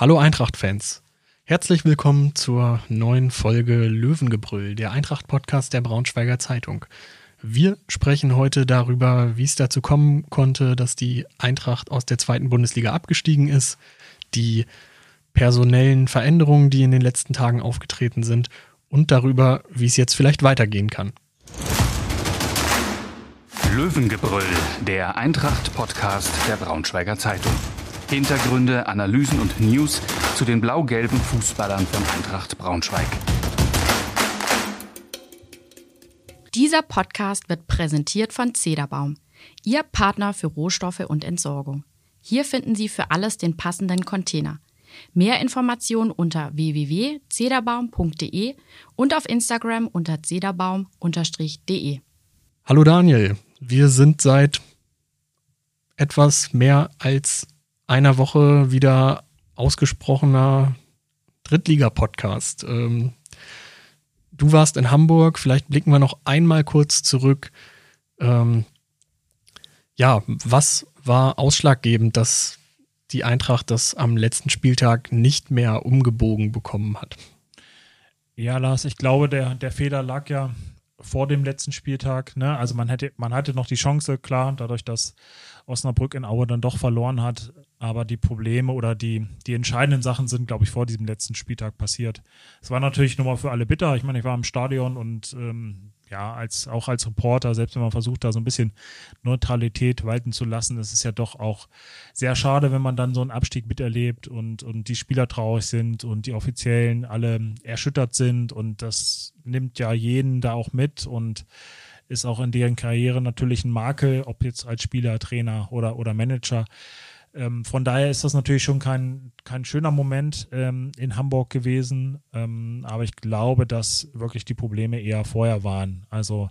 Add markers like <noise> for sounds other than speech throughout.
Hallo Eintracht-Fans. Herzlich willkommen zur neuen Folge Löwengebrüll, der Eintracht-Podcast der Braunschweiger Zeitung. Wir sprechen heute darüber, wie es dazu kommen konnte, dass die Eintracht aus der zweiten Bundesliga abgestiegen ist, die personellen Veränderungen, die in den letzten Tagen aufgetreten sind und darüber, wie es jetzt vielleicht weitergehen kann. Löwengebrüll, der Eintracht-Podcast der Braunschweiger Zeitung. Hintergründe, Analysen und News zu den blau-gelben Fußballern von Eintracht Braunschweig. Dieser Podcast wird präsentiert von Zederbaum, Ihr Partner für Rohstoffe und Entsorgung. Hier finden Sie für alles den passenden Container. Mehr Informationen unter www.zederbaum.de und auf Instagram unter zederbaum-de. Hallo Daniel, wir sind seit etwas mehr als einer Woche wieder ausgesprochener Drittliga-Podcast. Ähm, du warst in Hamburg, vielleicht blicken wir noch einmal kurz zurück. Ähm, ja, was war ausschlaggebend, dass die Eintracht das am letzten Spieltag nicht mehr umgebogen bekommen hat? Ja, Lars, ich glaube, der, der Fehler lag ja vor dem letzten Spieltag. Ne? Also man hätte, man hatte noch die Chance, klar, dadurch, dass Osnabrück in Aue dann doch verloren hat. Aber die Probleme oder die, die entscheidenden Sachen sind, glaube ich, vor diesem letzten Spieltag passiert. Es war natürlich nochmal für alle bitter. Ich meine, ich war im Stadion und ähm, ja, als, auch als Reporter, selbst wenn man versucht, da so ein bisschen Neutralität walten zu lassen, das ist ja doch auch sehr schade, wenn man dann so einen Abstieg miterlebt und, und die Spieler traurig sind und die Offiziellen alle erschüttert sind und das nimmt ja jeden da auch mit und ist auch in deren Karriere natürlich ein Makel, ob jetzt als Spieler, Trainer oder, oder Manager. Ähm, von daher ist das natürlich schon kein, kein schöner Moment ähm, in Hamburg gewesen. Ähm, aber ich glaube, dass wirklich die Probleme eher vorher waren. Also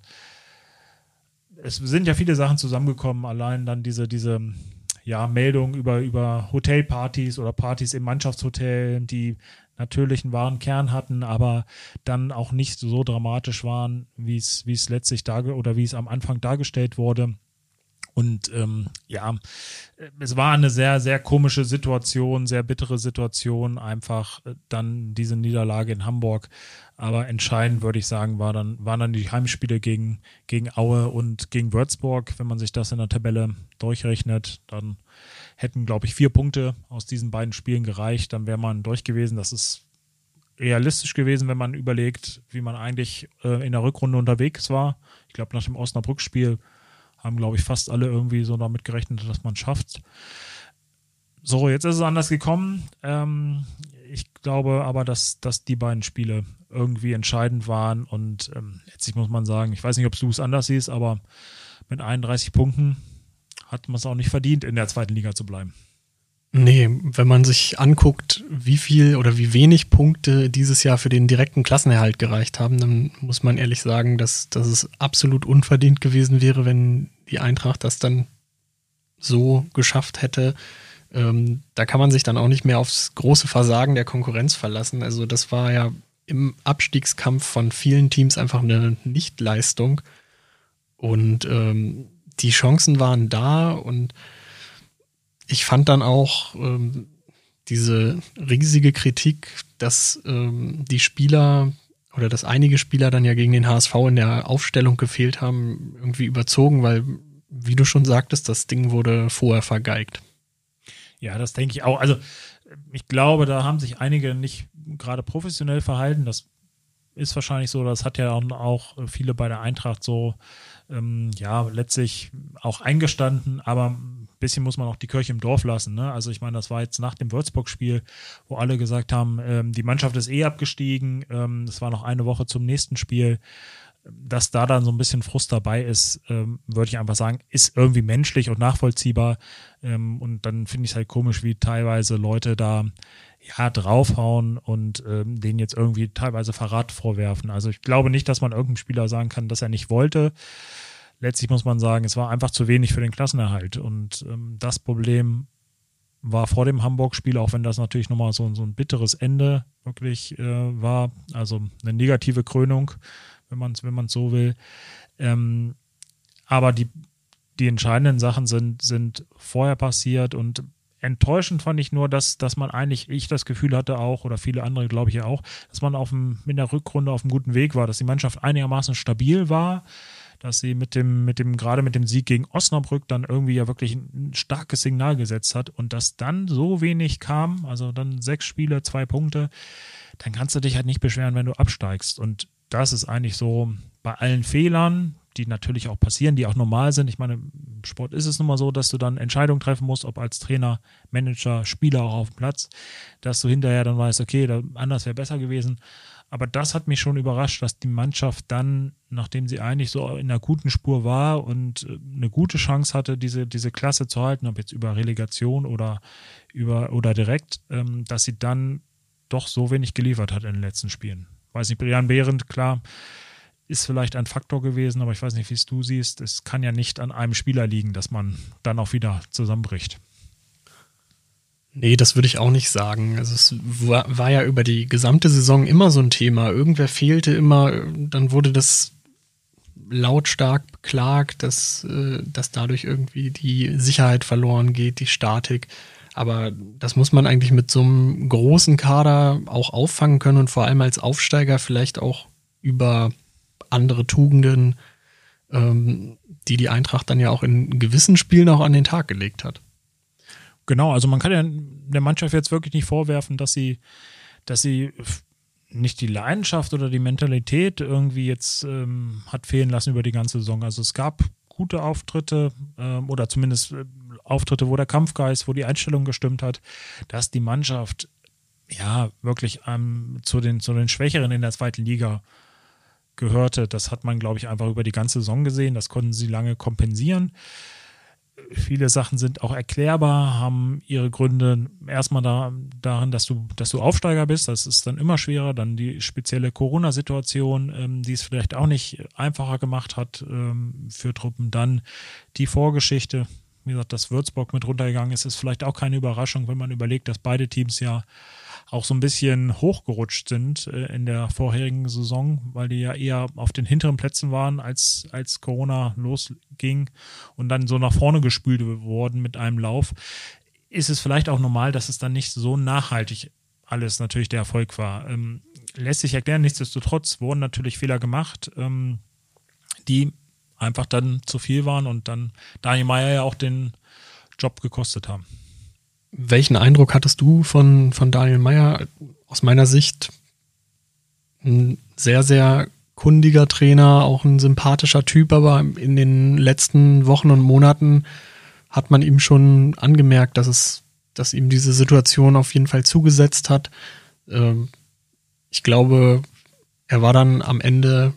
es sind ja viele Sachen zusammengekommen, allein dann diese, diese ja, Meldung über, über Hotelpartys oder Partys im Mannschaftshotel, die natürlich einen wahren Kern hatten, aber dann auch nicht so dramatisch waren, wie es, letztlich oder wie es am Anfang dargestellt wurde. Und ähm, ja, es war eine sehr, sehr komische Situation, sehr bittere Situation, einfach äh, dann diese Niederlage in Hamburg. Aber entscheidend würde ich sagen, war dann, waren dann die Heimspiele gegen, gegen Aue und gegen Würzburg. Wenn man sich das in der Tabelle durchrechnet, dann hätten, glaube ich, vier Punkte aus diesen beiden Spielen gereicht. Dann wäre man durch gewesen. Das ist realistisch gewesen, wenn man überlegt, wie man eigentlich äh, in der Rückrunde unterwegs war. Ich glaube, nach dem Osnabrück-Spiel haben, glaube ich, fast alle irgendwie so damit gerechnet, dass man schafft. So, jetzt ist es anders gekommen. Ähm, ich glaube aber, dass, dass die beiden Spiele irgendwie entscheidend waren und ähm, letztlich muss man sagen, ich weiß nicht, ob du es anders siehst, aber mit 31 Punkten hat man es auch nicht verdient, in der zweiten Liga zu bleiben. Nee, wenn man sich anguckt, wie viel oder wie wenig Punkte dieses Jahr für den direkten Klassenerhalt gereicht haben, dann muss man ehrlich sagen, dass, dass es absolut unverdient gewesen wäre, wenn die Eintracht das dann so geschafft hätte. Ähm, da kann man sich dann auch nicht mehr aufs große Versagen der Konkurrenz verlassen. Also das war ja im Abstiegskampf von vielen Teams einfach eine Nichtleistung. Und ähm, die Chancen waren da und ich fand dann auch ähm, diese riesige Kritik, dass ähm, die Spieler oder dass einige Spieler dann ja gegen den HSV in der Aufstellung gefehlt haben, irgendwie überzogen, weil, wie du schon sagtest, das Ding wurde vorher vergeigt. Ja, das denke ich auch. Also ich glaube, da haben sich einige nicht gerade professionell verhalten. Das ist wahrscheinlich so. Das hat ja auch viele bei der Eintracht so, ähm, ja, letztlich auch eingestanden. Aber bisschen muss man auch die Kirche im Dorf lassen. Ne? Also ich meine, das war jetzt nach dem Würzburg-Spiel, wo alle gesagt haben, ähm, die Mannschaft ist eh abgestiegen. Ähm, es war noch eine Woche zum nächsten Spiel. Dass da dann so ein bisschen Frust dabei ist, ähm, würde ich einfach sagen, ist irgendwie menschlich und nachvollziehbar. Ähm, und dann finde ich es halt komisch, wie teilweise Leute da ja draufhauen und ähm, denen jetzt irgendwie teilweise Verrat vorwerfen. Also ich glaube nicht, dass man irgendeinem Spieler sagen kann, dass er nicht wollte letztlich muss man sagen, es war einfach zu wenig für den Klassenerhalt. Und ähm, das Problem war vor dem Hamburg-Spiel, auch wenn das natürlich nochmal so, so ein bitteres Ende wirklich äh, war, also eine negative Krönung, wenn man es wenn man's so will. Ähm, aber die, die entscheidenden Sachen sind, sind vorher passiert und enttäuschend fand ich nur, dass, dass man eigentlich, ich das Gefühl hatte auch, oder viele andere glaube ich ja auch, dass man auf dem, in der Rückrunde auf einem guten Weg war, dass die Mannschaft einigermaßen stabil war, dass sie mit dem, mit dem, gerade mit dem Sieg gegen Osnabrück dann irgendwie ja wirklich ein starkes Signal gesetzt hat und dass dann so wenig kam, also dann sechs Spiele, zwei Punkte, dann kannst du dich halt nicht beschweren, wenn du absteigst. Und das ist eigentlich so bei allen Fehlern, die natürlich auch passieren, die auch normal sind. Ich meine, im Sport ist es nun mal so, dass du dann Entscheidungen treffen musst, ob als Trainer, Manager, Spieler auch auf dem Platz, dass du hinterher dann weißt, okay, da, anders wäre besser gewesen. Aber das hat mich schon überrascht, dass die Mannschaft dann, nachdem sie eigentlich so in einer guten Spur war und äh, eine gute Chance hatte, diese, diese Klasse zu halten, ob jetzt über Relegation oder über oder direkt, ähm, dass sie dann doch so wenig geliefert hat in den letzten Spielen. Weiß nicht, Brian Behrendt, klar, ist vielleicht ein Faktor gewesen, aber ich weiß nicht, wie es du siehst. Es kann ja nicht an einem Spieler liegen, dass man dann auch wieder zusammenbricht. Nee, das würde ich auch nicht sagen. Also es war, war, ja über die gesamte Saison immer so ein Thema. Irgendwer fehlte immer, dann wurde das lautstark beklagt, dass, äh, dass dadurch irgendwie die Sicherheit verloren geht, die Statik. Aber das muss man eigentlich mit so einem großen Kader auch auffangen können und vor allem als Aufsteiger vielleicht auch über andere Tugenden, ähm, die die Eintracht dann ja auch in gewissen Spielen auch an den Tag gelegt hat. Genau, also man kann ja der Mannschaft jetzt wirklich nicht vorwerfen, dass sie, dass sie nicht die Leidenschaft oder die Mentalität irgendwie jetzt ähm, hat fehlen lassen über die ganze Saison. Also es gab gute Auftritte ähm, oder zumindest äh, Auftritte, wo der Kampfgeist, wo die Einstellung gestimmt hat, dass die Mannschaft ja wirklich ähm, zu, den, zu den Schwächeren in der zweiten Liga gehörte. Das hat man, glaube ich, einfach über die ganze Saison gesehen. Das konnten sie lange kompensieren. Viele Sachen sind auch erklärbar, haben ihre Gründe erstmal da, darin, dass du, dass du Aufsteiger bist. Das ist dann immer schwerer. Dann die spezielle Corona-Situation, ähm, die es vielleicht auch nicht einfacher gemacht hat ähm, für Truppen. Dann die Vorgeschichte. Wie gesagt, dass Würzburg mit runtergegangen ist, ist vielleicht auch keine Überraschung, wenn man überlegt, dass beide Teams ja auch so ein bisschen hochgerutscht sind äh, in der vorherigen Saison, weil die ja eher auf den hinteren Plätzen waren, als, als Corona losging und dann so nach vorne gespült wurden mit einem Lauf. Ist es vielleicht auch normal, dass es dann nicht so nachhaltig alles natürlich der Erfolg war. Ähm, lässt sich erklären, nichtsdestotrotz wurden natürlich Fehler gemacht, ähm, die einfach dann zu viel waren und dann Daniel Meyer ja auch den Job gekostet haben. Welchen Eindruck hattest du von, von Daniel Meyer? Aus meiner Sicht ein sehr, sehr kundiger Trainer, auch ein sympathischer Typ, aber in den letzten Wochen und Monaten hat man ihm schon angemerkt, dass es, dass ihm diese Situation auf jeden Fall zugesetzt hat. Ähm, ich glaube, er war dann am Ende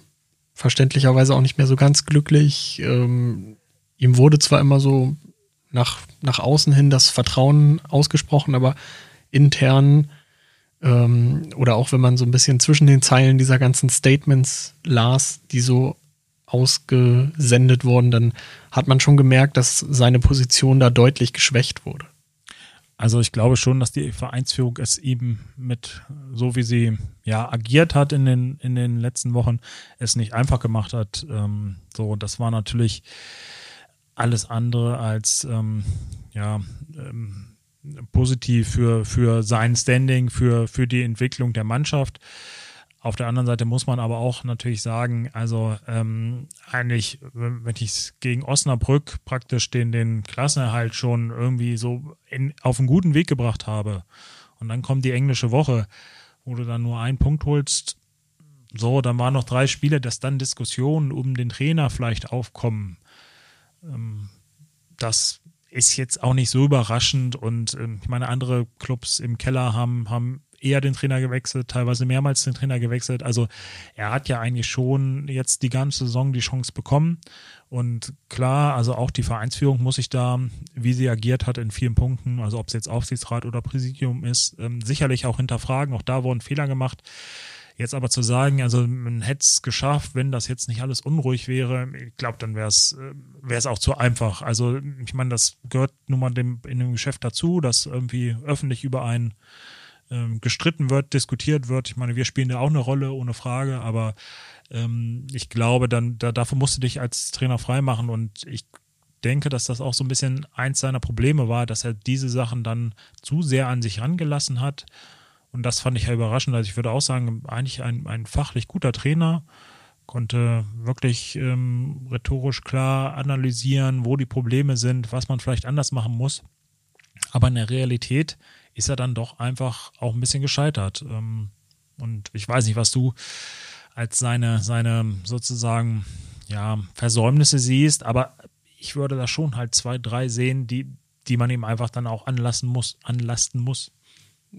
verständlicherweise auch nicht mehr so ganz glücklich. Ähm, ihm wurde zwar immer so nach, nach außen hin das Vertrauen ausgesprochen, aber intern ähm, oder auch wenn man so ein bisschen zwischen den Zeilen dieser ganzen Statements las, die so ausgesendet wurden, dann hat man schon gemerkt, dass seine Position da deutlich geschwächt wurde. Also ich glaube schon, dass die Vereinsführung es eben mit, so wie sie ja agiert hat in den, in den letzten Wochen, es nicht einfach gemacht hat. Ähm, so, das war natürlich alles andere als ähm, ja, ähm, positiv für, für sein Standing, für, für die Entwicklung der Mannschaft. Auf der anderen Seite muss man aber auch natürlich sagen, also ähm, eigentlich, wenn ich gegen Osnabrück praktisch den, den Klassenerhalt schon irgendwie so in, auf einen guten Weg gebracht habe und dann kommt die englische Woche, wo du dann nur einen Punkt holst, so, dann waren noch drei Spiele, dass dann Diskussionen um den Trainer vielleicht aufkommen das ist jetzt auch nicht so überraschend und ähm, ich meine, andere Clubs im Keller haben, haben eher den Trainer gewechselt, teilweise mehrmals den Trainer gewechselt. Also er hat ja eigentlich schon jetzt die ganze Saison die Chance bekommen. Und klar, also auch die Vereinsführung muss sich da, wie sie agiert hat, in vielen Punkten, also ob es jetzt Aufsichtsrat oder Präsidium ist, ähm, sicherlich auch hinterfragen. Auch da wurden Fehler gemacht. Jetzt aber zu sagen, also man hätte es geschafft, wenn das jetzt nicht alles unruhig wäre, ich glaube, dann wäre es äh, wäre es auch zu einfach. Also ich meine, das gehört nun mal dem, in dem Geschäft dazu, dass irgendwie öffentlich über einen ähm, gestritten wird, diskutiert wird. Ich meine, wir spielen da auch eine Rolle, ohne Frage, aber ähm, ich glaube, dann da, dafür musst du dich als Trainer freimachen und ich denke, dass das auch so ein bisschen eins seiner Probleme war, dass er diese Sachen dann zu sehr an sich rangelassen hat. Und das fand ich ja überraschend. Also ich würde auch sagen, eigentlich ein, ein fachlich guter Trainer, konnte wirklich ähm, rhetorisch klar analysieren, wo die Probleme sind, was man vielleicht anders machen muss. Aber in der Realität ist er dann doch einfach auch ein bisschen gescheitert. Ähm, und ich weiß nicht, was du als seine, seine sozusagen ja, Versäumnisse siehst, aber ich würde da schon halt zwei, drei sehen, die, die man ihm einfach dann auch anlassen muss, anlasten muss.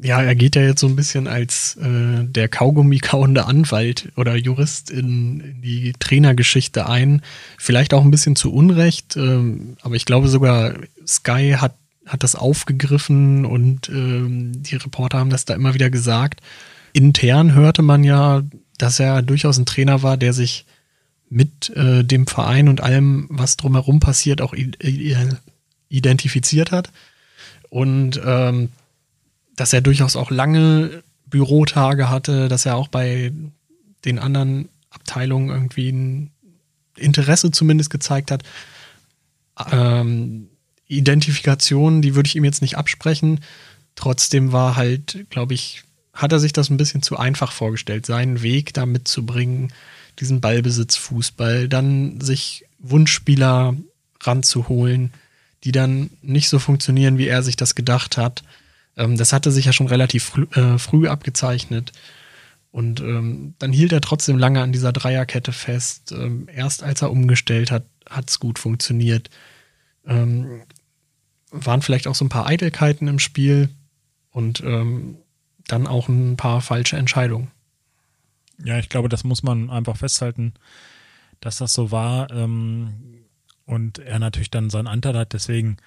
Ja, er geht ja jetzt so ein bisschen als äh, der Kaugummi kauende Anwalt oder Jurist in, in, die Trainergeschichte ein. Vielleicht auch ein bisschen zu Unrecht, ähm, aber ich glaube sogar Sky hat, hat das aufgegriffen und ähm, die Reporter haben das da immer wieder gesagt. Intern hörte man ja, dass er durchaus ein Trainer war, der sich mit äh, dem Verein und allem, was drumherum passiert, auch identifiziert hat. Und ähm, dass er durchaus auch lange Bürotage hatte, dass er auch bei den anderen Abteilungen irgendwie ein Interesse zumindest gezeigt hat. Ähm, Identifikation, die würde ich ihm jetzt nicht absprechen. Trotzdem war halt, glaube ich, hat er sich das ein bisschen zu einfach vorgestellt, seinen Weg da mitzubringen, diesen Ballbesitzfußball, dann sich Wunschspieler ranzuholen, die dann nicht so funktionieren, wie er sich das gedacht hat. Ähm, das hatte sich ja schon relativ früh, äh, früh abgezeichnet. Und ähm, dann hielt er trotzdem lange an dieser Dreierkette fest. Ähm, erst als er umgestellt hat, hat es gut funktioniert. Ähm, waren vielleicht auch so ein paar Eitelkeiten im Spiel und ähm, dann auch ein paar falsche Entscheidungen. Ja, ich glaube, das muss man einfach festhalten, dass das so war. Ähm, und er natürlich dann seinen Anteil hat. Deswegen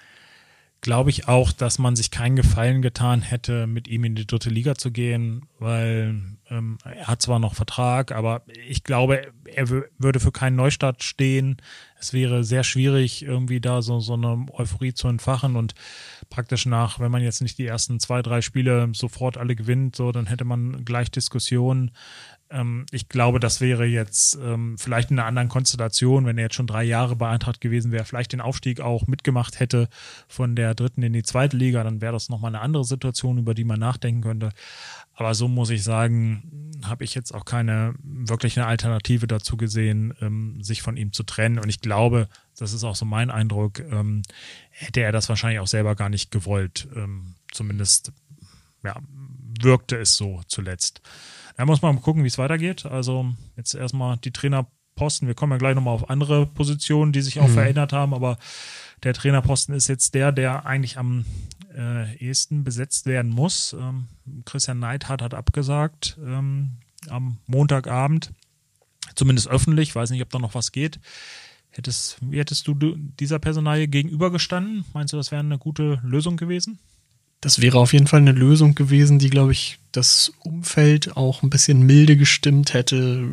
glaube ich auch, dass man sich keinen Gefallen getan hätte, mit ihm in die dritte Liga zu gehen, weil ähm, er hat zwar noch Vertrag, aber ich glaube, er würde für keinen Neustart stehen. Es wäre sehr schwierig, irgendwie da so, so eine Euphorie zu entfachen und praktisch nach, wenn man jetzt nicht die ersten zwei, drei Spiele sofort alle gewinnt, so, dann hätte man gleich Diskussionen. Ähm, ich glaube, das wäre jetzt ähm, vielleicht in einer anderen Konstellation, wenn er jetzt schon drei Jahre bei Eintracht gewesen wäre, vielleicht den Aufstieg auch mitgemacht hätte von der dritten in die zweite Liga, dann wäre das nochmal eine andere Situation, über die man nachdenken könnte. Aber so muss ich sagen, habe ich jetzt auch keine wirkliche Alternative dazu gesehen, ähm, sich von ihm zu trennen. Und ich glaube, das ist auch so mein Eindruck, ähm, hätte er das wahrscheinlich auch selber gar nicht gewollt. Ähm, zumindest ja, wirkte es so zuletzt. Da muss man mal gucken, wie es weitergeht. Also jetzt erstmal die Trainerposten. Wir kommen ja gleich nochmal auf andere Positionen, die sich auch mhm. verändert haben, aber der Trainerposten ist jetzt der, der eigentlich am äh, ehesten besetzt werden muss. Ähm, Christian Neidhardt hat abgesagt ähm, am Montagabend, zumindest öffentlich. Weiß nicht, ob da noch was geht. Hättest, wie hättest du dieser Personalie gegenübergestanden? Meinst du, das wäre eine gute Lösung gewesen? Das wäre auf jeden Fall eine Lösung gewesen, die, glaube ich, das Umfeld auch ein bisschen milde gestimmt hätte.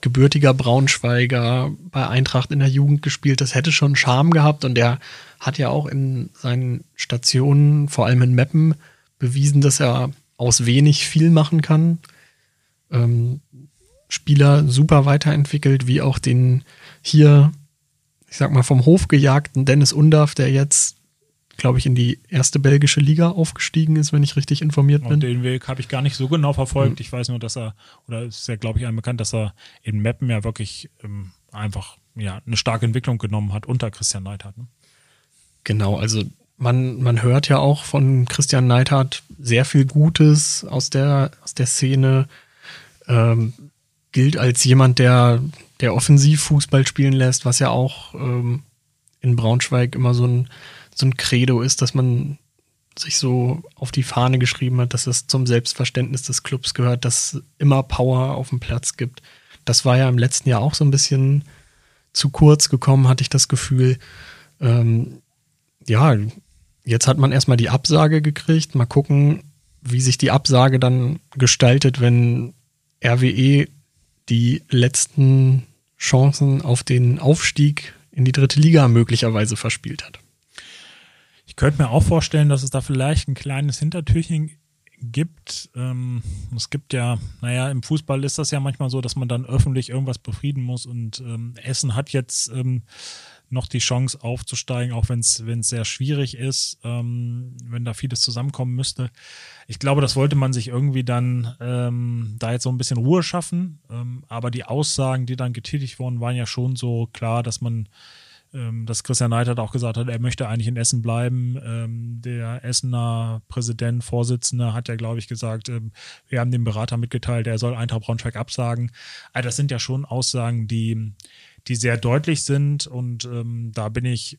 Gebürtiger Braunschweiger bei Eintracht in der Jugend gespielt, das hätte schon Charme gehabt und der hat ja auch in seinen Stationen, vor allem in Meppen, bewiesen, dass er aus wenig viel machen kann. Ähm, Spieler super weiterentwickelt, wie auch den hier, ich sag mal, vom Hof gejagten Dennis Undaff, der jetzt glaube ich, in die erste belgische Liga aufgestiegen ist, wenn ich richtig informiert bin. Und den Weg habe ich gar nicht so genau verfolgt. Mhm. Ich weiß nur, dass er, oder ist ja, glaube ich, einem bekannt, dass er in Meppen ja wirklich ähm, einfach ja, eine starke Entwicklung genommen hat unter Christian Neidhardt. Ne? Genau, also man, man hört ja auch von Christian Neidhardt sehr viel Gutes aus der, aus der Szene. Ähm, gilt als jemand, der, der offensiv Fußball spielen lässt, was ja auch ähm, in Braunschweig immer so ein so ein Credo ist, dass man sich so auf die Fahne geschrieben hat, dass es zum Selbstverständnis des Clubs gehört, dass immer Power auf dem Platz gibt. Das war ja im letzten Jahr auch so ein bisschen zu kurz gekommen, hatte ich das Gefühl. Ähm, ja, jetzt hat man erstmal die Absage gekriegt. Mal gucken, wie sich die Absage dann gestaltet, wenn RWE die letzten Chancen auf den Aufstieg in die dritte Liga möglicherweise verspielt hat. Ich könnte mir auch vorstellen, dass es da vielleicht ein kleines Hintertürchen gibt. Ähm, es gibt ja, naja, im Fußball ist das ja manchmal so, dass man dann öffentlich irgendwas befrieden muss und ähm, Essen hat jetzt ähm, noch die Chance aufzusteigen, auch wenn es sehr schwierig ist, ähm, wenn da vieles zusammenkommen müsste. Ich glaube, das wollte man sich irgendwie dann ähm, da jetzt so ein bisschen Ruhe schaffen. Ähm, aber die Aussagen, die dann getätigt wurden, waren ja schon so klar, dass man ähm, dass Christian Neidhardt auch gesagt hat, er möchte eigentlich in Essen bleiben. Ähm, der Essener Präsident, Vorsitzende hat ja, glaube ich, gesagt, ähm, wir haben dem Berater mitgeteilt, er soll Eintracht Braunschweig absagen. Also das sind ja schon Aussagen, die, die sehr deutlich sind und ähm, da bin ich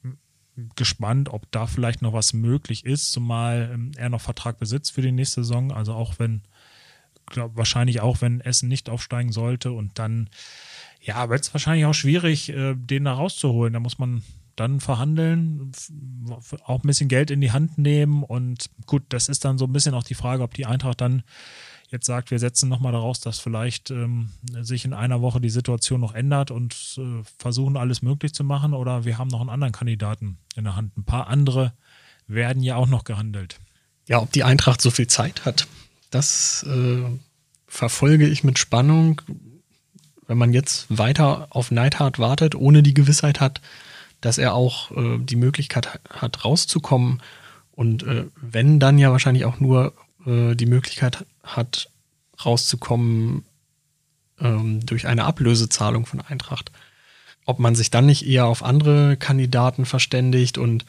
gespannt, ob da vielleicht noch was möglich ist, zumal ähm, er noch Vertrag besitzt für die nächste Saison. Also auch wenn, glaub, wahrscheinlich auch wenn Essen nicht aufsteigen sollte und dann ja, wird es wahrscheinlich auch schwierig, äh, den da rauszuholen. Da muss man dann verhandeln, auch ein bisschen Geld in die Hand nehmen und gut, das ist dann so ein bisschen auch die Frage, ob die Eintracht dann jetzt sagt, wir setzen nochmal daraus, dass vielleicht ähm, sich in einer Woche die Situation noch ändert und äh, versuchen alles möglich zu machen oder wir haben noch einen anderen Kandidaten in der Hand. Ein paar andere werden ja auch noch gehandelt. Ja, ob die Eintracht so viel Zeit hat, das äh, verfolge ich mit Spannung wenn man jetzt weiter auf Neidhart wartet, ohne die Gewissheit hat, dass er auch äh, die Möglichkeit hat, rauszukommen und äh, wenn dann ja wahrscheinlich auch nur äh, die Möglichkeit hat, rauszukommen ähm, durch eine Ablösezahlung von Eintracht. Ob man sich dann nicht eher auf andere Kandidaten verständigt und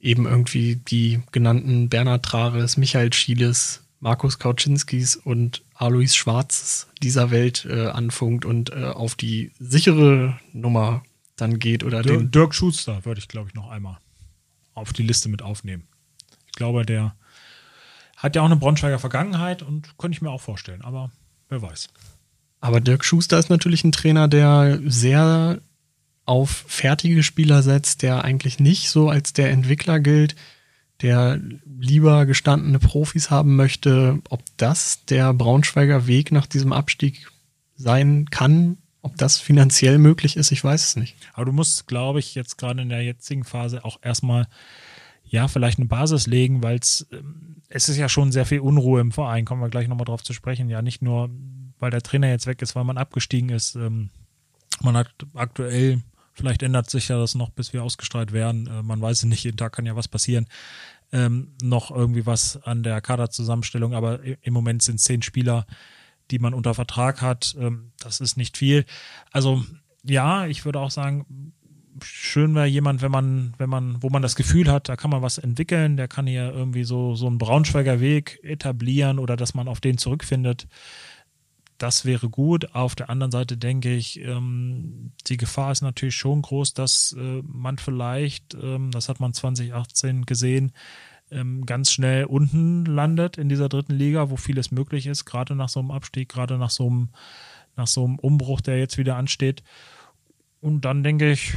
eben irgendwie die genannten Bernhard Trares, Michael Schieles, Markus Kauczynskis und Alois Schwarzes dieser Welt äh, anfunkt und äh, auf die sichere Nummer dann geht oder Dirk, den. Dirk Schuster würde ich, glaube ich, noch einmal auf die Liste mit aufnehmen. Ich glaube, der hat ja auch eine Braunschweiger Vergangenheit und könnte ich mir auch vorstellen, aber wer weiß. Aber Dirk Schuster ist natürlich ein Trainer, der sehr auf fertige Spieler setzt, der eigentlich nicht so als der Entwickler gilt, der lieber gestandene Profis haben möchte, ob das der Braunschweiger Weg nach diesem Abstieg sein kann, ob das finanziell möglich ist, ich weiß es nicht. Aber du musst, glaube ich, jetzt gerade in der jetzigen Phase auch erstmal ja, vielleicht eine Basis legen, weil ähm, es ist ja schon sehr viel Unruhe im Verein, kommen wir gleich nochmal drauf zu sprechen. Ja, nicht nur, weil der Trainer jetzt weg ist, weil man abgestiegen ist. Ähm, man hat aktuell Vielleicht ändert sich ja das noch, bis wir ausgestrahlt werden. Äh, man weiß es nicht, jeden Tag kann ja was passieren. Ähm, noch irgendwie was an der Kaderzusammenstellung, aber im Moment sind zehn Spieler, die man unter Vertrag hat. Ähm, das ist nicht viel. Also ja, ich würde auch sagen, schön wäre jemand, wenn man, wenn man, wo man das Gefühl hat, da kann man was entwickeln, der kann hier irgendwie so, so einen Braunschweiger Weg etablieren oder dass man auf den zurückfindet das wäre gut. Auf der anderen Seite denke ich, ähm, die Gefahr ist natürlich schon groß, dass äh, man vielleicht, ähm, das hat man 2018 gesehen, ähm, ganz schnell unten landet in dieser dritten Liga, wo vieles möglich ist, gerade nach so einem Abstieg, gerade nach so einem, nach so einem Umbruch, der jetzt wieder ansteht. Und dann denke ich,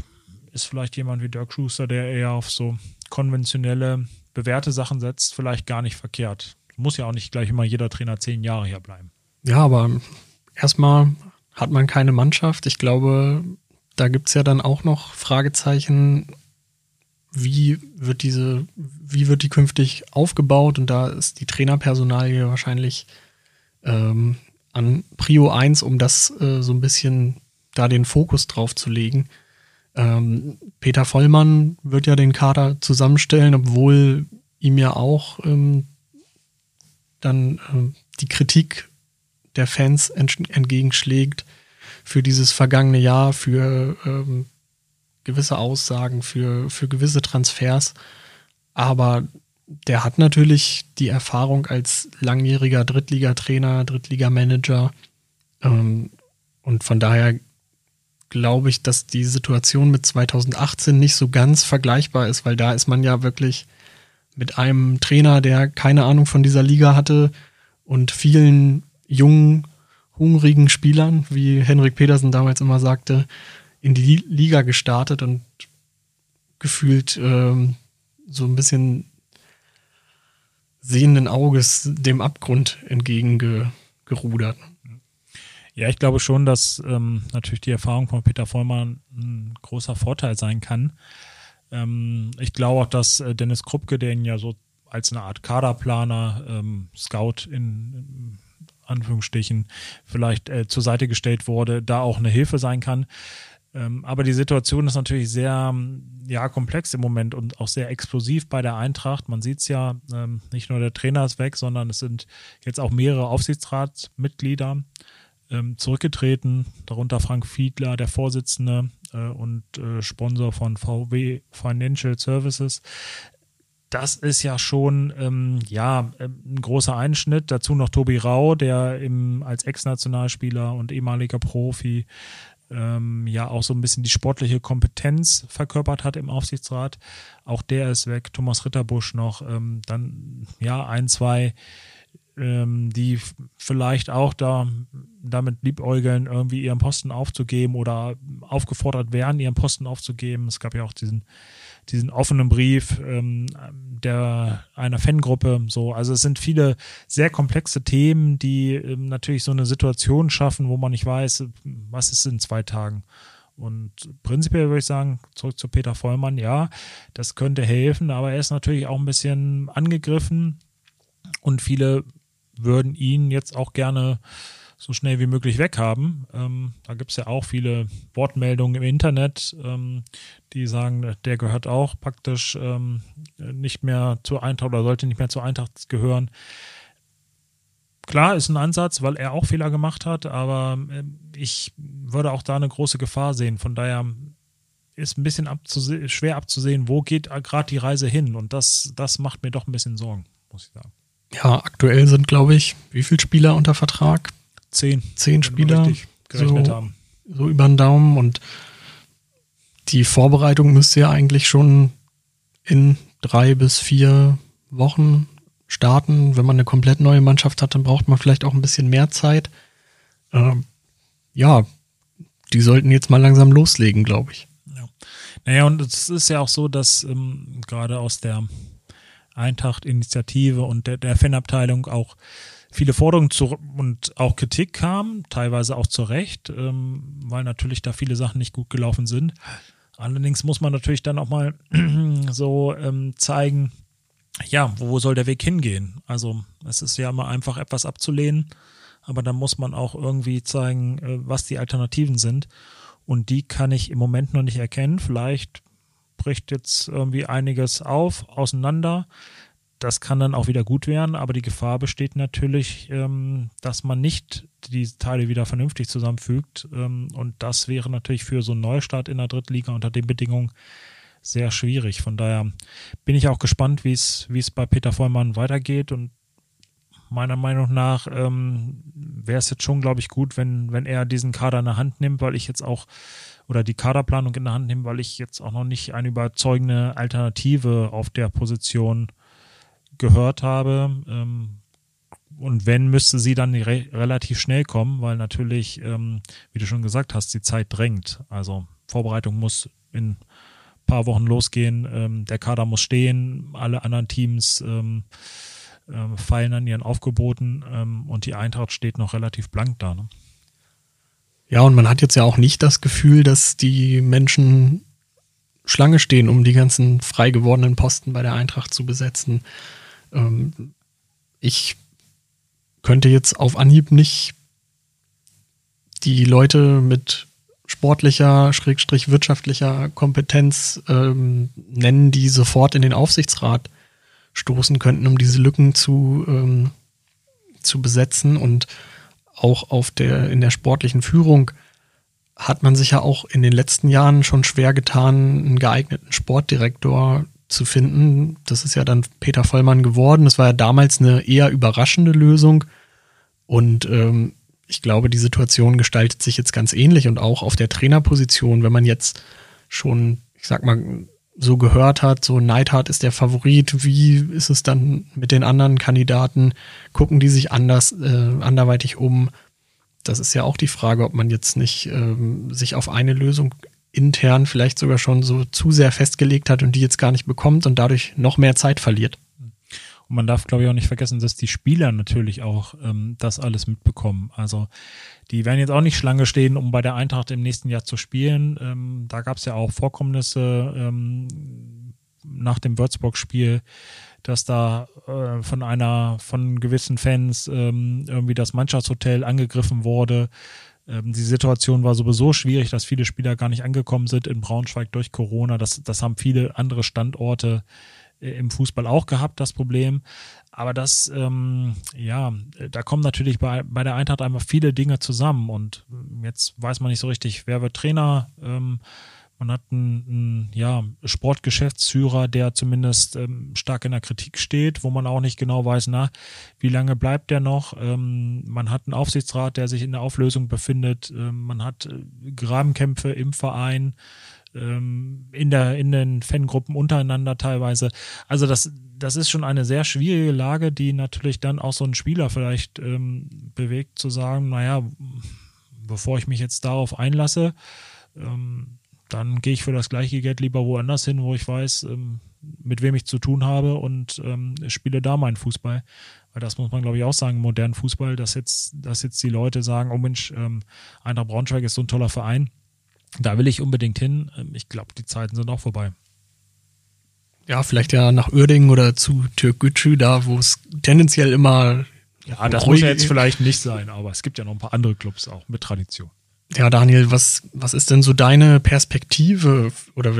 ist vielleicht jemand wie Dirk Schuster, der eher auf so konventionelle, bewährte Sachen setzt, vielleicht gar nicht verkehrt. Muss ja auch nicht gleich immer jeder Trainer zehn Jahre hier bleiben. Ja, aber erstmal hat man keine Mannschaft. Ich glaube, da gibt's ja dann auch noch Fragezeichen, wie wird diese, wie wird die künftig aufgebaut? Und da ist die Trainerpersonalie wahrscheinlich ähm, an Prio 1, um das äh, so ein bisschen da den Fokus drauf zu legen. Ähm, Peter Vollmann wird ja den Kader zusammenstellen, obwohl ihm ja auch ähm, dann äh, die Kritik der Fans entgegenschlägt für dieses vergangene Jahr, für ähm, gewisse Aussagen, für, für gewisse Transfers. Aber der hat natürlich die Erfahrung als langjähriger Drittligatrainer, Drittligamanager. Ähm, und von daher glaube ich, dass die Situation mit 2018 nicht so ganz vergleichbar ist, weil da ist man ja wirklich mit einem Trainer, der keine Ahnung von dieser Liga hatte und vielen jungen, hungrigen Spielern, wie Henrik Petersen damals immer sagte, in die Liga gestartet und gefühlt ähm, so ein bisschen sehenden Auges dem Abgrund entgegengerudert. Ja, ich glaube schon, dass ähm, natürlich die Erfahrung von Peter Vollmann ein großer Vorteil sein kann. Ähm, ich glaube auch, dass äh, Dennis Krupke, der ihn ja so als eine Art Kaderplaner, ähm, Scout in, Anführungsstrichen vielleicht äh, zur Seite gestellt wurde, da auch eine Hilfe sein kann. Ähm, aber die Situation ist natürlich sehr ja, komplex im Moment und auch sehr explosiv bei der Eintracht. Man sieht es ja, ähm, nicht nur der Trainer ist weg, sondern es sind jetzt auch mehrere Aufsichtsratsmitglieder ähm, zurückgetreten, darunter Frank Fiedler, der Vorsitzende äh, und äh, Sponsor von VW Financial Services. Das ist ja schon ähm, ja ähm, ein großer Einschnitt. Dazu noch Tobi Rau, der im, als Ex-Nationalspieler und ehemaliger Profi ähm, ja auch so ein bisschen die sportliche Kompetenz verkörpert hat im Aufsichtsrat. Auch der ist weg. Thomas Ritterbusch noch. Ähm, dann ja ein, zwei, ähm, die vielleicht auch da damit liebäugeln, irgendwie ihren Posten aufzugeben oder aufgefordert werden, ihren Posten aufzugeben. Es gab ja auch diesen diesen offenen Brief ähm, der einer Fangruppe. So, also es sind viele sehr komplexe Themen, die ähm, natürlich so eine Situation schaffen, wo man nicht weiß, was ist in zwei Tagen. Und prinzipiell würde ich sagen, zurück zu Peter Vollmann, ja, das könnte helfen, aber er ist natürlich auch ein bisschen angegriffen und viele würden ihn jetzt auch gerne so schnell wie möglich weghaben. Ähm, da gibt es ja auch viele Wortmeldungen im Internet, ähm, die sagen, der gehört auch praktisch ähm, nicht mehr zur Eintracht oder sollte nicht mehr zur Eintracht gehören. Klar, ist ein Ansatz, weil er auch Fehler gemacht hat, aber äh, ich würde auch da eine große Gefahr sehen. Von daher ist ein bisschen abzuse schwer abzusehen, wo geht gerade die Reise hin. Und das, das macht mir doch ein bisschen Sorgen, muss ich sagen. Ja, aktuell sind, glaube ich, wie viele Spieler unter Vertrag? Zehn. Zehn Spieler. So, haben. so über den Daumen und die Vorbereitung müsste ja eigentlich schon in drei bis vier Wochen starten. Wenn man eine komplett neue Mannschaft hat, dann braucht man vielleicht auch ein bisschen mehr Zeit. Ähm, ja, die sollten jetzt mal langsam loslegen, glaube ich. Ja. Naja, und es ist ja auch so, dass ähm, gerade aus der Eintracht-Initiative und der, der Fanabteilung auch viele Forderungen zu, und auch Kritik kam, teilweise auch zu Recht, ähm, weil natürlich da viele Sachen nicht gut gelaufen sind. Allerdings muss man natürlich dann auch mal <clears throat> so ähm, zeigen, ja, wo soll der Weg hingehen? Also es ist ja immer einfach etwas abzulehnen, aber dann muss man auch irgendwie zeigen, äh, was die Alternativen sind. Und die kann ich im Moment noch nicht erkennen. Vielleicht bricht jetzt irgendwie einiges auf, auseinander das kann dann auch wieder gut werden, aber die Gefahr besteht natürlich, ähm, dass man nicht die Teile wieder vernünftig zusammenfügt. Ähm, und das wäre natürlich für so einen Neustart in der Drittliga unter den Bedingungen sehr schwierig. Von daher bin ich auch gespannt, wie es bei Peter Vollmann weitergeht. Und meiner Meinung nach ähm, wäre es jetzt schon, glaube ich, gut, wenn, wenn er diesen Kader in der Hand nimmt, weil ich jetzt auch oder die Kaderplanung in der Hand nimmt, weil ich jetzt auch noch nicht eine überzeugende Alternative auf der Position gehört habe. Ähm, und wenn, müsste sie dann re relativ schnell kommen, weil natürlich, ähm, wie du schon gesagt hast, die Zeit drängt. Also Vorbereitung muss in ein paar Wochen losgehen, ähm, der Kader muss stehen, alle anderen Teams ähm, äh, fallen an ihren Aufgeboten ähm, und die Eintracht steht noch relativ blank da. Ne? Ja, und man hat jetzt ja auch nicht das Gefühl, dass die Menschen Schlange stehen, um die ganzen frei gewordenen Posten bei der Eintracht zu besetzen. Ähm, ich könnte jetzt auf Anhieb nicht die Leute mit sportlicher, schrägstrich wirtschaftlicher Kompetenz ähm, nennen, die sofort in den Aufsichtsrat stoßen könnten, um diese Lücken zu, ähm, zu besetzen. Und auch auf der, in der sportlichen Führung hat man sich ja auch in den letzten Jahren schon schwer getan, einen geeigneten Sportdirektor zu finden. Das ist ja dann Peter Vollmann geworden. Das war ja damals eine eher überraschende Lösung. Und ähm, ich glaube, die Situation gestaltet sich jetzt ganz ähnlich und auch auf der Trainerposition, wenn man jetzt schon, ich sag mal, so gehört hat, so Neidhardt ist der Favorit, wie ist es dann mit den anderen Kandidaten? Gucken die sich anders, äh, anderweitig um? Das ist ja auch die Frage, ob man jetzt nicht ähm, sich auf eine Lösung intern vielleicht sogar schon so zu sehr festgelegt hat und die jetzt gar nicht bekommt und dadurch noch mehr Zeit verliert. Und man darf, glaube ich, auch nicht vergessen, dass die Spieler natürlich auch ähm, das alles mitbekommen. Also die werden jetzt auch nicht Schlange stehen, um bei der Eintracht im nächsten Jahr zu spielen. Ähm, da gab es ja auch Vorkommnisse ähm, nach dem Würzburg-Spiel, dass da äh, von einer, von gewissen Fans ähm, irgendwie das Mannschaftshotel angegriffen wurde Ähm, die Situation war sowieso schwierig, dass viele Spieler gar nicht angekommen sind in Braunschweig durch Corona. Das, das haben viele andere Standorte im Fußball auch gehabt, das Problem. Aber das, ähm, ja, da kommen natürlich bei, bei der Eintracht einfach viele Dinge zusammen und jetzt weiß man nicht so richtig, wer wird Trainer. Ähm, man hat einen, einen ja, Sportgeschäftsführer, der zumindest ähm, stark in der Kritik steht, wo man auch nicht genau weiß, na, wie lange bleibt der noch? Ähm, man hat einen Aufsichtsrat, der sich in der Auflösung befindet. Ähm, man hat äh, Grabenkämpfe im Verein, ähm, in, der, in den Fangruppen untereinander teilweise. Also das, das ist schon eine sehr schwierige Lage, die natürlich dann auch so einen Spieler vielleicht ähm, bewegt, zu sagen, naja, bevor ich mich jetzt darauf einlasse, ähm, dann gehe ich für das gleiche Geld lieber woanders hin, wo ich weiß, ähm, mit wem ich zu tun habe und ähm, spiele da meinen Fußball. Weil das muss man, glaube ich, auch sagen, modernen Fußball, dass jetzt, dass jetzt die Leute sagen, oh Mensch, ähm, Eintracht Braunschweig ist so ein toller Verein, da will ich unbedingt hin. Ähm, ich glaube, die Zeiten sind auch vorbei. Ja, vielleicht ja nach Uerdingen oder zu Türkgücü, da wo es tendenziell immer. Ja, das muss ja jetzt vielleicht nicht sein, aber es gibt ja noch ein paar andere Clubs auch mit Tradition. Ja, Daniel, was, was ist denn so deine Perspektive oder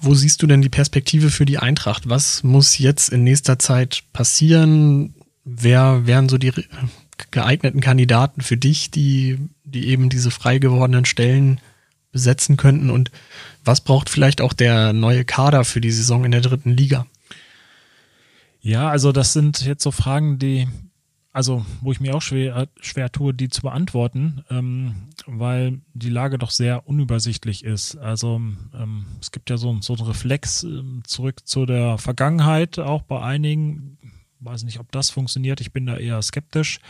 wo siehst du denn die Perspektive für die Eintracht? Was muss jetzt in nächster Zeit passieren? Wer wären so die geeigneten Kandidaten für dich, die, die eben diese frei gewordenen Stellen besetzen könnten? Und was braucht vielleicht auch der neue Kader für die Saison in der dritten Liga? Ja, also das sind jetzt so Fragen, die also wo ich mir auch schwer, schwer tue, die zu beantworten, ähm, weil die Lage doch sehr unübersichtlich ist. Also ähm, es gibt ja so, so einen Reflex äh, zurück zu der Vergangenheit, auch bei einigen. Weiß nicht, ob das funktioniert. Ich bin da eher skeptisch.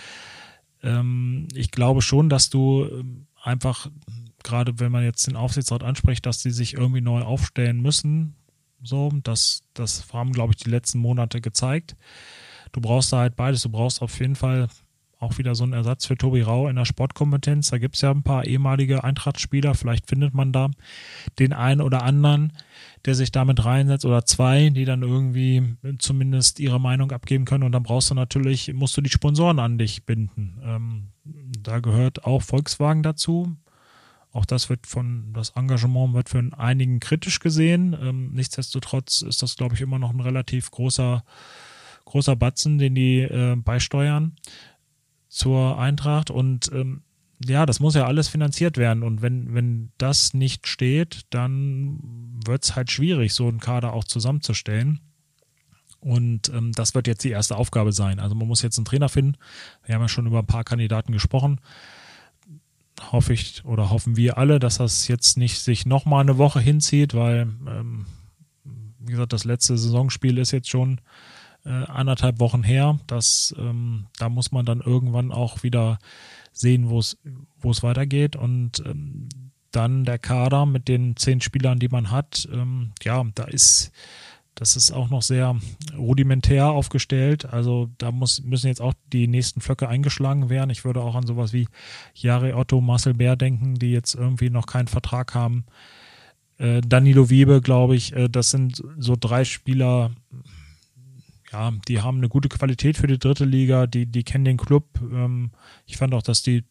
Ähm, ich glaube schon, dass du ähm, einfach, gerade wenn man jetzt den Aufsichtsrat anspricht, dass die sich irgendwie neu aufstellen müssen. So, das, das haben, glaube ich, die letzten Monate gezeigt du brauchst da halt beides. Du brauchst auf jeden Fall auch wieder so einen Ersatz für Tobi Rau in der Sportkompetenz. Da gibt es ja ein paar ehemalige Eintracht-Spieler. Vielleicht findet man da den einen oder anderen, der sich damit reinsetzt oder zwei, die dann irgendwie zumindest ihre Meinung abgeben können. Und dann brauchst du natürlich, musst du die Sponsoren an dich binden. Ähm, da gehört auch Volkswagen dazu. Auch das wird von, das Engagement wird von einigen kritisch gesehen. Ähm, nichtsdestotrotz ist das, glaube ich, immer noch ein relativ großer großer Batzen, den die äh, beisteuern zur Eintracht. Und ähm, ja, das muss ja alles finanziert werden. Und wenn, wenn das nicht steht, dann wird es halt schwierig, so einen Kader auch zusammenzustellen. Und ähm, das wird jetzt die erste Aufgabe sein. Also man muss jetzt einen Trainer finden. Wir haben ja schon über ein paar Kandidaten gesprochen. Hoffe ich oder hoffen wir alle, dass das jetzt nicht sich nochmal eine Woche hinzieht, weil, ähm, wie gesagt, das letzte Saisonspiel ist jetzt schon äh, anderthalb Wochen her. Das, ähm, da muss man dann irgendwann auch wieder sehen, wo es wo es weitergeht und ähm, dann der Kader mit den zehn Spielern, die man hat. Ähm, ja, da ist das ist auch noch sehr rudimentär aufgestellt. Also da muss, müssen jetzt auch die nächsten Flöcke eingeschlagen werden. Ich würde auch an sowas wie Jare Otto, Marcel Bär denken, die jetzt irgendwie noch keinen Vertrag haben. Äh, Danilo Wiebe, glaube ich, äh, das sind so drei Spieler, ja, die haben eine gute Qualität für die dritte Liga, die, die kennen den Club. Ähm, ich fand auch, dass die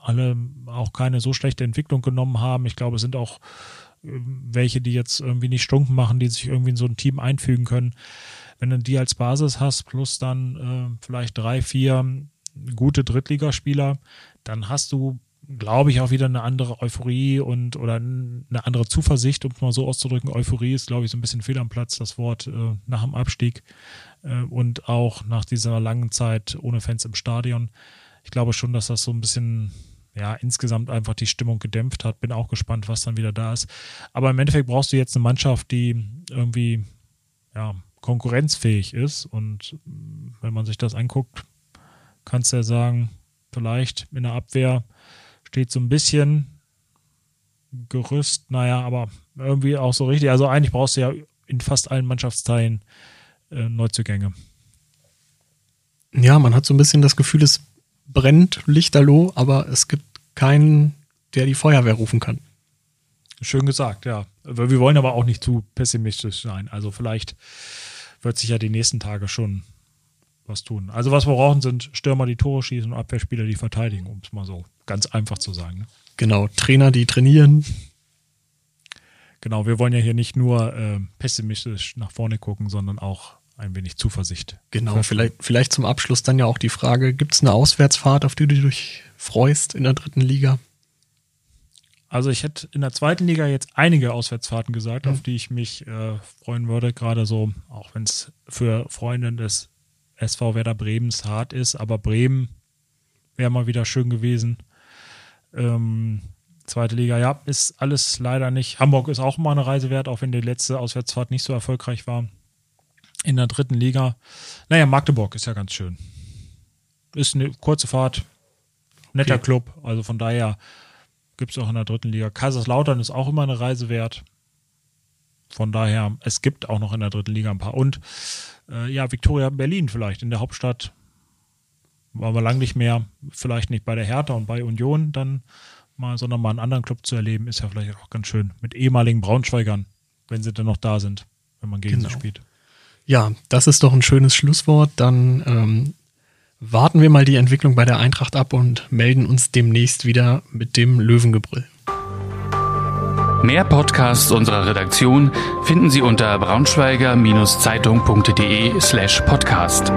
alle auch keine so schlechte Entwicklung genommen haben. Ich glaube, es sind auch welche, die jetzt irgendwie nicht stunken machen, die sich irgendwie in so ein Team einfügen können. Wenn du die als Basis hast, plus dann äh, vielleicht drei, vier gute Drittligaspieler, dann hast du glaube ich, auch wieder eine andere Euphorie und oder eine andere Zuversicht, um es mal so auszudrücken. Euphorie ist, glaube ich, so ein bisschen fehl am Platz, das Wort äh, nach dem Abstieg äh, und auch nach dieser langen Zeit ohne Fans im Stadion. Ich glaube schon, dass das so ein bisschen ja, insgesamt einfach die Stimmung gedämpft hat. Bin auch gespannt, was dann wieder da ist. Aber im Endeffekt brauchst du jetzt eine Mannschaft, die irgendwie ja, konkurrenzfähig ist. Und wenn man sich das anguckt, kannst du ja sagen, vielleicht in der Abwehr steht so ein bisschen Gerüst, naja, aber irgendwie auch so richtig. Also eigentlich brauchst du ja in fast allen Mannschaftsteilen äh, Neuzugänge. Ja, man hat so ein bisschen das Gefühl, es brennt lichterloh, aber es gibt keinen, der die Feuerwehr rufen kann. Schön gesagt, ja. Wir wollen aber auch nicht zu pessimistisch sein. Also vielleicht wird sich ja die nächsten Tage schon was tun. Also was wir brauchen, sind Stürmer, die Tore schießen und Abwehrspieler, die verteidigen, um es mal so ganz einfach zu sagen. Ne? Genau, Trainer, die trainieren. Genau, wir wollen ja hier nicht nur äh, pessimistisch nach vorne gucken, sondern auch ein wenig Zuversicht. Genau, vielleicht, vielleicht zum Abschluss dann ja auch die Frage, gibt es eine Auswärtsfahrt, auf die du dich freust in der dritten Liga? Also ich hätte in der zweiten Liga jetzt einige Auswärtsfahrten gesagt, mhm. auf die ich mich äh, freuen würde, gerade so, auch wenn es für Freunde des SV Werder Bremens hart ist, aber Bremen wäre mal wieder schön gewesen. Ähm, zweite Liga, ja, ist alles leider nicht. Hamburg ist auch mal eine Reise wert, auch wenn die letzte Auswärtsfahrt nicht so erfolgreich war. In der dritten Liga. Naja, Magdeburg ist ja ganz schön. Ist eine kurze Fahrt, netter okay. Club, also von daher gibt es auch in der dritten Liga. Kaiserslautern ist auch immer eine Reise wert. Von daher, es gibt auch noch in der dritten Liga ein paar. Und äh, ja, Viktoria Berlin vielleicht in der Hauptstadt. War wir lang nicht mehr, vielleicht nicht bei der Hertha und bei Union dann mal, sondern mal einen anderen Club zu erleben, ist ja vielleicht auch ganz schön. Mit ehemaligen Braunschweigern, wenn sie denn noch da sind, wenn man gegen genau. sie spielt. Ja, das ist doch ein schönes Schlusswort. Dann ähm, warten wir mal die Entwicklung bei der Eintracht ab und melden uns demnächst wieder mit dem Löwengebrüll. Mehr Podcasts unserer Redaktion finden Sie unter braunschweiger-zeitung.de slash podcast.